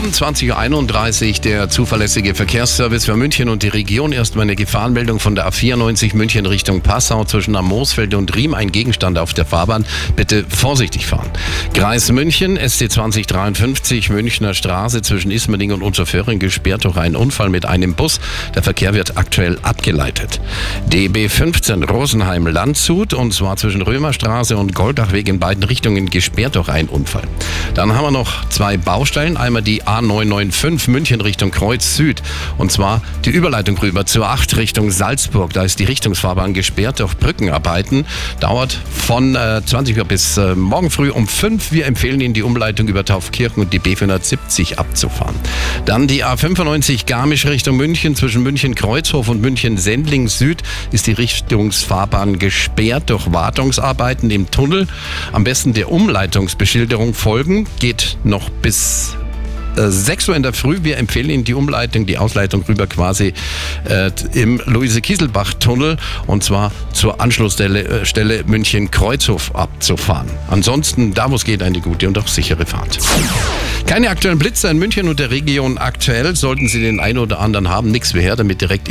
Um 20.31 Uhr der zuverlässige Verkehrsservice für München und die Region. Erstmal eine Gefahrenmeldung von der A94 München Richtung Passau zwischen Amoosfeld und Riem. Ein Gegenstand auf der Fahrbahn. Bitte vorsichtig fahren. Kreis München, SC 2053 Münchner Straße zwischen Ismaning und Unterföhring gesperrt durch einen Unfall mit einem Bus. Der Verkehr wird aktuell abgeleitet. DB 15 Rosenheim Landshut und zwar zwischen Römerstraße und Goldachweg in beiden Richtungen gesperrt durch einen Unfall. Dann haben wir noch zwei Baustellen. Einmal die A995 München Richtung Kreuz Süd. Und zwar die Überleitung rüber zur 8 Richtung Salzburg. Da ist die Richtungsfahrbahn gesperrt durch Brückenarbeiten. Dauert von äh, 20 Uhr bis äh, morgen früh um 5. Wir empfehlen Ihnen die Umleitung über Taufkirchen und die B470 abzufahren. Dann die A95 Garmisch Richtung München. Zwischen München Kreuzhof und München Sendling Süd ist die Richtungsfahrbahn gesperrt durch Wartungsarbeiten im Tunnel. Am besten der Umleitungsbeschilderung folgen. Geht noch bis 6 Uhr in der Früh. Wir empfehlen Ihnen die Umleitung, die Ausleitung rüber quasi äh, im Luise-Kieselbach-Tunnel und zwar zur Anschlussstelle äh, München-Kreuzhof abzufahren. Ansonsten, da wo es geht, eine gute und auch sichere Fahrt. Keine aktuellen Blitzer in München und der Region aktuell. Sollten Sie den einen oder anderen haben, nichts mehr her, damit direkt